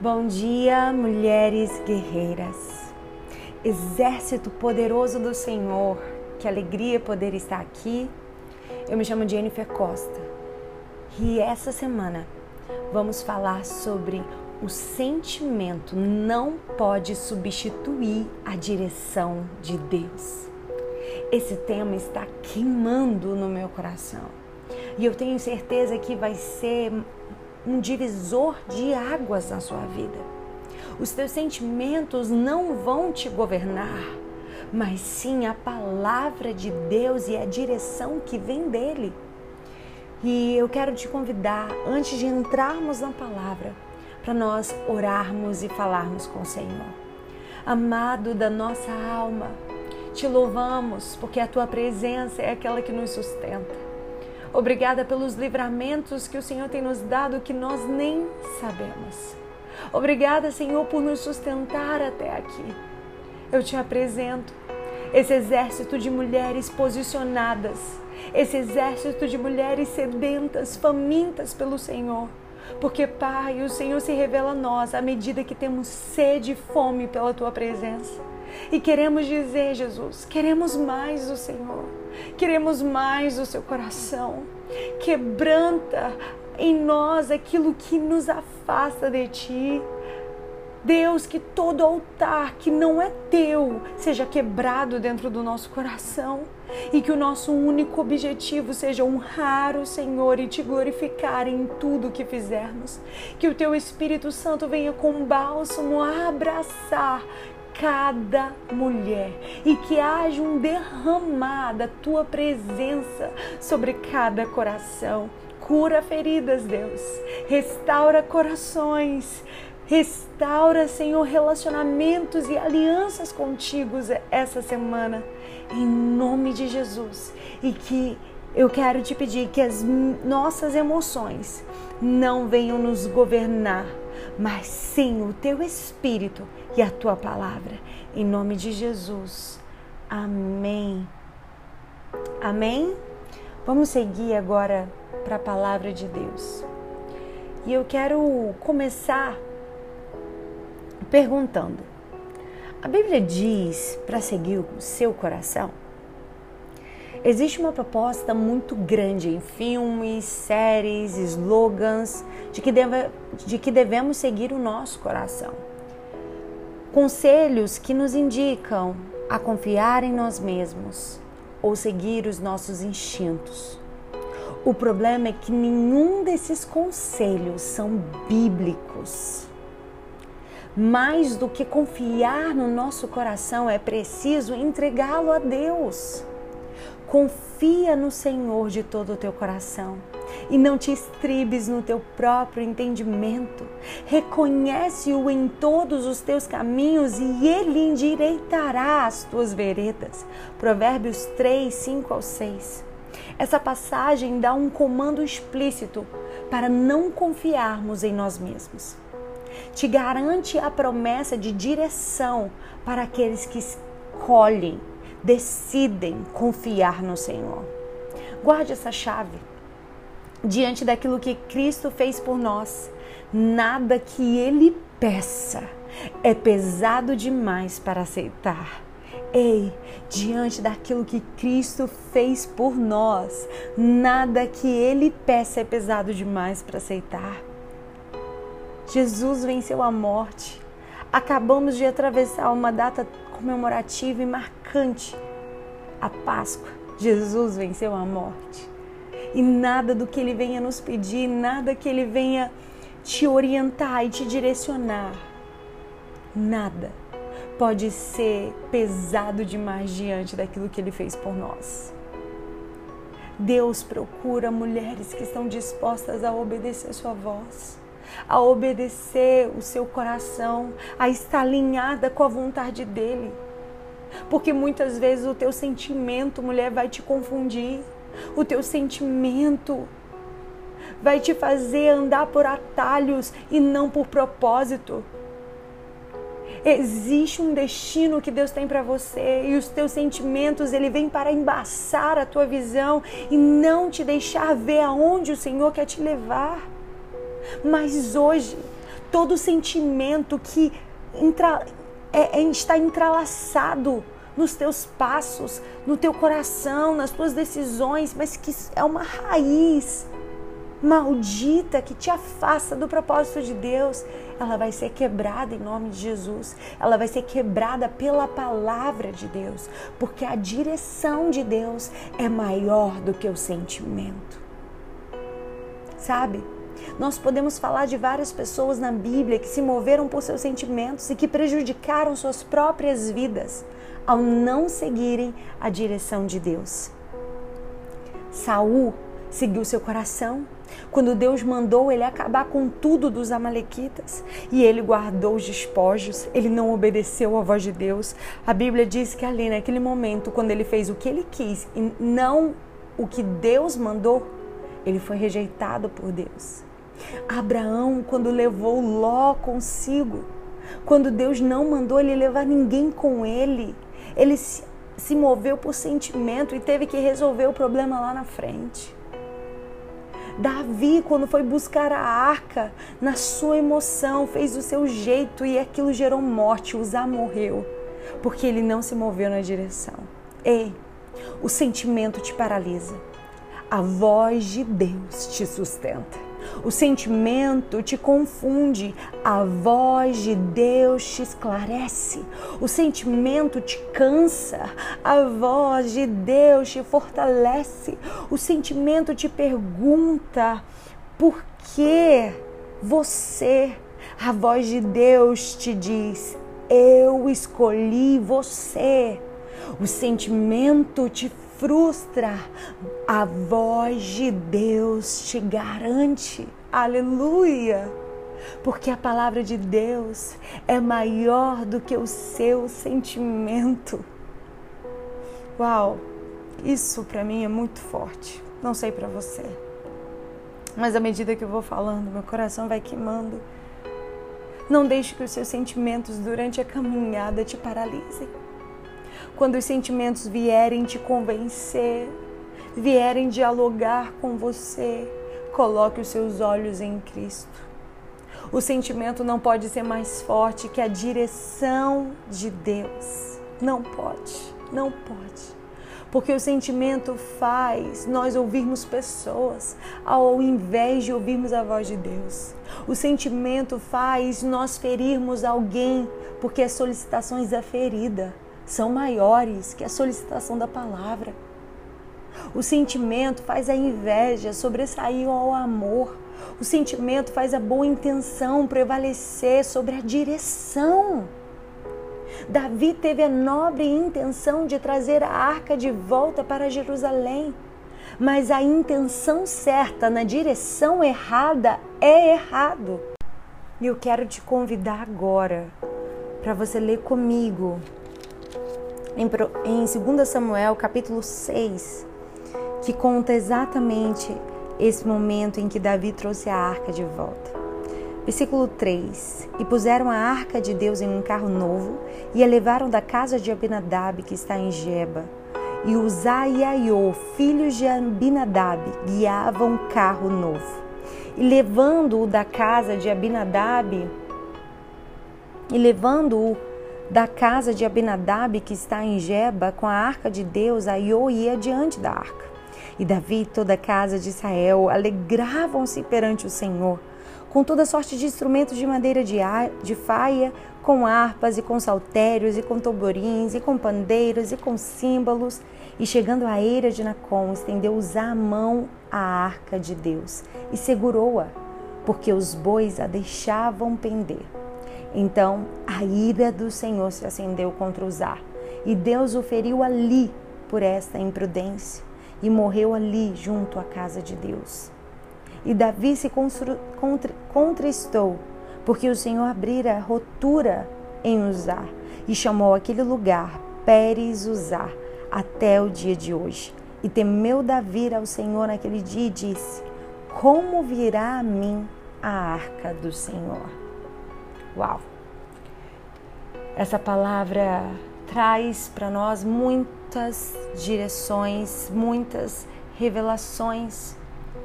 Bom dia, mulheres guerreiras. Exército poderoso do Senhor, que alegria poder estar aqui. Eu me chamo Jennifer Costa e essa semana vamos falar sobre o sentimento não pode substituir a direção de Deus. Esse tema está queimando no meu coração e eu tenho certeza que vai ser um divisor de águas na sua vida. Os teus sentimentos não vão te governar, mas sim a palavra de Deus e a direção que vem dele. E eu quero te convidar, antes de entrarmos na palavra, para nós orarmos e falarmos com o Senhor. Amado da nossa alma, te louvamos porque a tua presença é aquela que nos sustenta. Obrigada pelos livramentos que o Senhor tem nos dado que nós nem sabemos. Obrigada, Senhor, por nos sustentar até aqui. Eu te apresento esse exército de mulheres posicionadas, esse exército de mulheres sedentas, famintas pelo Senhor. Porque, Pai, o Senhor se revela a nós à medida que temos sede e fome pela tua presença. E queremos dizer, Jesus, queremos mais do Senhor, queremos mais do seu coração. Quebranta em nós aquilo que nos afasta de ti. Deus, que todo altar que não é teu seja quebrado dentro do nosso coração e que o nosso único objetivo seja honrar o Senhor e te glorificar em tudo que fizermos. Que o teu Espírito Santo venha com bálsamo abraçar cada mulher e que haja um derramar da tua presença sobre cada coração. Cura feridas, Deus. Restaura corações. Restaura, Senhor, relacionamentos e alianças contigo essa semana, em nome de Jesus. E que eu quero te pedir que as nossas emoções não venham nos governar, mas sim o teu espírito e a tua palavra. Em nome de Jesus. Amém. Amém? Vamos seguir agora para a palavra de Deus. E eu quero começar perguntando: a Bíblia diz para seguir o seu coração? Existe uma proposta muito grande em filmes, séries, slogans de que, deve, de que devemos seguir o nosso coração. Conselhos que nos indicam a confiar em nós mesmos ou seguir os nossos instintos. O problema é que nenhum desses conselhos são bíblicos. Mais do que confiar no nosso coração, é preciso entregá-lo a Deus. Confia no Senhor de todo o teu coração e não te estribes no teu próprio entendimento. Reconhece-o em todos os teus caminhos e ele endireitará as tuas veredas. Provérbios 3, 5 ao 6. Essa passagem dá um comando explícito para não confiarmos em nós mesmos. Te garante a promessa de direção para aqueles que escolhem decidem confiar no Senhor. Guarde essa chave. Diante daquilo que Cristo fez por nós, nada que Ele peça é pesado demais para aceitar. Ei, diante daquilo que Cristo fez por nós, nada que Ele peça é pesado demais para aceitar. Jesus venceu a morte. Acabamos de atravessar uma data comemorativa e marcante, a Páscoa. Jesus venceu a morte. E nada do que ele venha nos pedir, nada que ele venha te orientar e te direcionar, nada pode ser pesado demais diante daquilo que ele fez por nós. Deus procura mulheres que estão dispostas a obedecer sua voz a obedecer o seu coração, a estar alinhada com a vontade dele. Porque muitas vezes o teu sentimento, mulher, vai te confundir. O teu sentimento vai te fazer andar por atalhos e não por propósito. Existe um destino que Deus tem para você e os teus sentimentos, ele vem para embaçar a tua visão e não te deixar ver aonde o Senhor quer te levar. Mas hoje, todo sentimento que entra, é, é, está entrelaçado nos teus passos, no teu coração, nas tuas decisões, mas que é uma raiz maldita que te afasta do propósito de Deus, ela vai ser quebrada em nome de Jesus. Ela vai ser quebrada pela palavra de Deus, porque a direção de Deus é maior do que o sentimento. Sabe? Nós podemos falar de várias pessoas na Bíblia que se moveram por seus sentimentos e que prejudicaram suas próprias vidas ao não seguirem a direção de Deus. Saul seguiu seu coração, quando Deus mandou ele acabar com tudo dos Amalequitas e ele guardou os despojos, ele não obedeceu à voz de Deus. A Bíblia diz que ali naquele momento, quando ele fez o que ele quis e não o que Deus mandou, ele foi rejeitado por Deus. Abraão, quando levou Ló consigo, quando Deus não mandou ele levar ninguém com ele, ele se, se moveu por sentimento e teve que resolver o problema lá na frente. Davi, quando foi buscar a arca, na sua emoção, fez o seu jeito e aquilo gerou morte. Uzá morreu, porque ele não se moveu na direção. Ei, o sentimento te paralisa, a voz de Deus te sustenta. O sentimento te confunde, a voz de Deus te esclarece. O sentimento te cansa, a voz de Deus te fortalece. O sentimento te pergunta por que você, a voz de Deus te diz: Eu escolhi você. O sentimento te frustra, a voz de Deus te garante. Aleluia! Porque a palavra de Deus é maior do que o seu sentimento. Uau! Isso para mim é muito forte. Não sei para você. Mas à medida que eu vou falando, meu coração vai queimando. Não deixe que os seus sentimentos durante a caminhada te paralisem quando os sentimentos vierem te convencer, vierem dialogar com você, coloque os seus olhos em Cristo. O sentimento não pode ser mais forte que a direção de Deus. Não pode, não pode. Porque o sentimento faz nós ouvirmos pessoas ao invés de ouvirmos a voz de Deus. O sentimento faz nós ferirmos alguém porque as solicitações da ferida são maiores que a solicitação da palavra. O sentimento faz a inveja sobressair ao amor. O sentimento faz a boa intenção prevalecer sobre a direção. Davi teve a nobre intenção de trazer a arca de volta para Jerusalém, mas a intenção certa na direção errada é errado. E eu quero te convidar agora para você ler comigo em, em 2 Samuel capítulo 6, que conta exatamente esse momento em que Davi trouxe a arca de volta. Versículo 3: E puseram a arca de Deus em um carro novo e a levaram da casa de Abinadab, que está em Geba. E Uzá e Aiô, filhos de Abinadab, guiavam o carro novo. E levando-o da casa de Abinadab, e levando-o da casa de Abinadab, que está em Geba, com a arca de Deus, Aiô ia diante da arca. E Davi e toda a casa de Israel alegravam-se perante o Senhor, com toda sorte de instrumentos de madeira de, de faia, com harpas e com saltérios, e com tamborins, e com pandeiros, e com símbolos. E chegando à eira de Nacon, estendeu a mão à arca de Deus e segurou-a, porque os bois a deixavam pender. Então a ira do Senhor se acendeu contra Uzá, e Deus o feriu ali por esta imprudência, e morreu ali junto à casa de Deus. E Davi se contristou, porque o Senhor abrira rotura em Uzá, e chamou aquele lugar Pérez Uzá, até o dia de hoje. E temeu Davi ao Senhor naquele dia e disse: Como virá a mim a arca do Senhor? Uau! Essa palavra traz para nós muitas direções, muitas revelações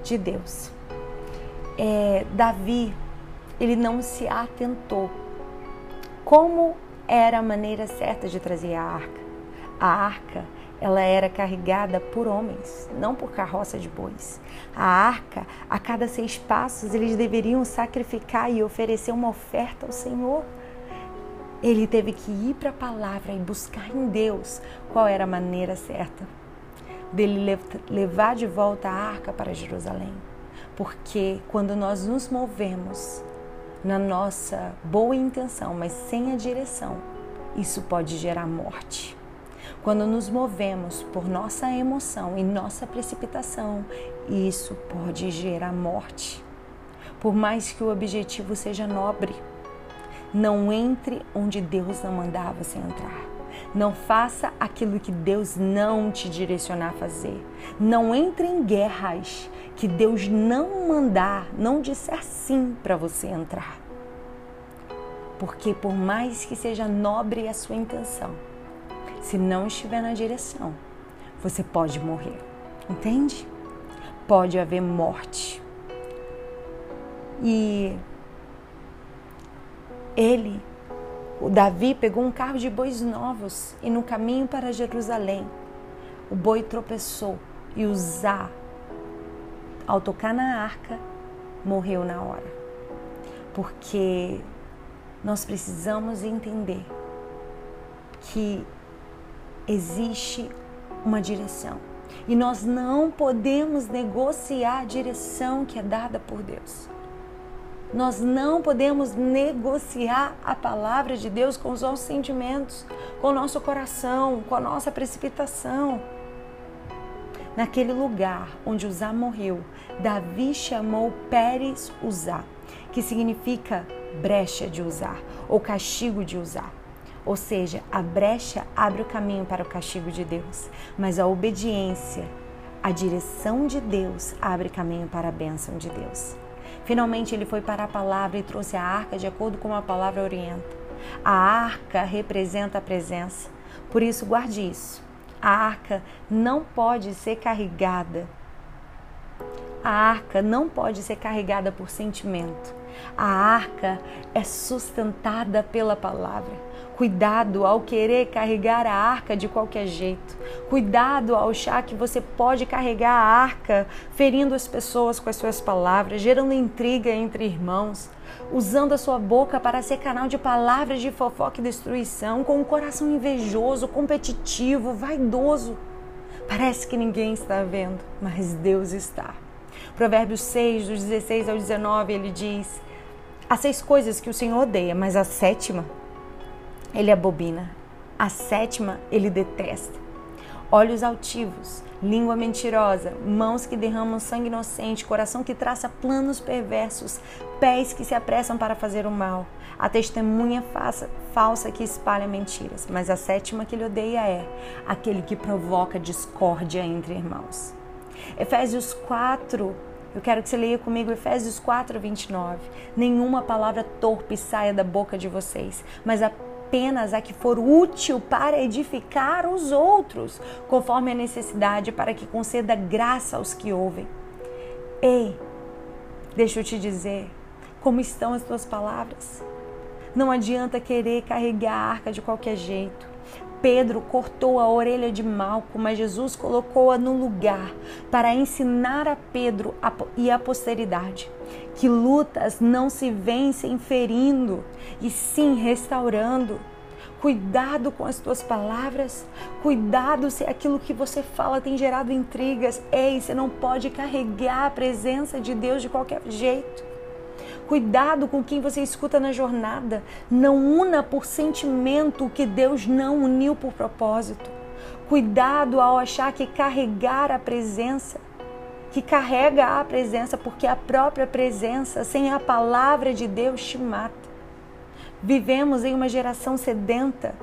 de Deus. É, Davi ele não se atentou. Como era a maneira certa de trazer a arca? A arca, ela era carregada por homens, não por carroça de bois. A arca, a cada seis passos, eles deveriam sacrificar e oferecer uma oferta ao Senhor. Ele teve que ir para a palavra e buscar em Deus qual era a maneira certa dele levar de volta a arca para Jerusalém. Porque quando nós nos movemos na nossa boa intenção, mas sem a direção, isso pode gerar morte. Quando nos movemos por nossa emoção e nossa precipitação, isso pode gerar morte. Por mais que o objetivo seja nobre, não entre onde Deus não mandar você entrar. Não faça aquilo que Deus não te direcionar a fazer. Não entre em guerras que Deus não mandar, não disser sim para você entrar. Porque por mais que seja nobre a sua intenção, se não estiver na direção, você pode morrer. Entende? Pode haver morte. E ele, o Davi, pegou um carro de bois novos e no caminho para Jerusalém, o boi tropeçou e Uzá, ao tocar na arca, morreu na hora. Porque nós precisamos entender que existe uma direção. E nós não podemos negociar a direção que é dada por Deus. Nós não podemos negociar a palavra de Deus com os nossos sentimentos, com o nosso coração, com a nossa precipitação. Naquele lugar onde Uzá morreu, Davi chamou Pérez Uzá, que significa brecha de usar ou castigo de usar. Ou seja, a brecha abre o caminho para o castigo de Deus, mas a obediência, a direção de Deus abre caminho para a bênção de Deus. Finalmente ele foi para a palavra e trouxe a arca de acordo com a palavra orienta. A arca representa a presença, por isso guarde isso. A arca não pode ser carregada. A arca não pode ser carregada por sentimento. A arca é sustentada pela palavra. Cuidado ao querer carregar a arca de qualquer jeito. Cuidado ao achar que você pode carregar a arca ferindo as pessoas com as suas palavras, gerando intriga entre irmãos, usando a sua boca para ser canal de palavras de fofoca e destruição, com um coração invejoso, competitivo, vaidoso. Parece que ninguém está vendo, mas Deus está. Provérbios 6, dos 16 ao 19, ele diz: Há seis coisas que o Senhor odeia, mas a sétima ele abobina. A sétima ele detesta. Olhos altivos, língua mentirosa, mãos que derramam sangue inocente, coração que traça planos perversos, pés que se apressam para fazer o mal, a testemunha falsa que espalha mentiras. Mas a sétima que ele odeia é aquele que provoca discórdia entre irmãos. Efésios 4, eu quero que você leia comigo Efésios 4, 29. Nenhuma palavra torpe saia da boca de vocês, mas apenas a que for útil para edificar os outros, conforme a necessidade, para que conceda graça aos que ouvem. Ei, deixa eu te dizer, como estão as tuas palavras? Não adianta querer carregar a arca de qualquer jeito. Pedro cortou a orelha de Malco, mas Jesus colocou-a no lugar para ensinar a Pedro e a posteridade que lutas não se vencem ferindo, e sim restaurando. Cuidado com as tuas palavras, cuidado se aquilo que você fala tem gerado intrigas. Ei, você não pode carregar a presença de Deus de qualquer jeito. Cuidado com quem você escuta na jornada. Não una por sentimento o que Deus não uniu por propósito. Cuidado ao achar que carregar a presença, que carrega a presença, porque a própria presença, sem a palavra de Deus, te mata. Vivemos em uma geração sedenta,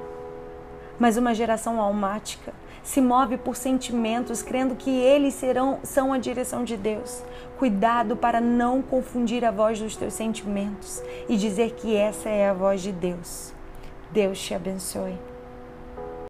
mas uma geração almática se move por sentimentos, crendo que eles serão são a direção de Deus. Cuidado para não confundir a voz dos teus sentimentos e dizer que essa é a voz de Deus. Deus te abençoe.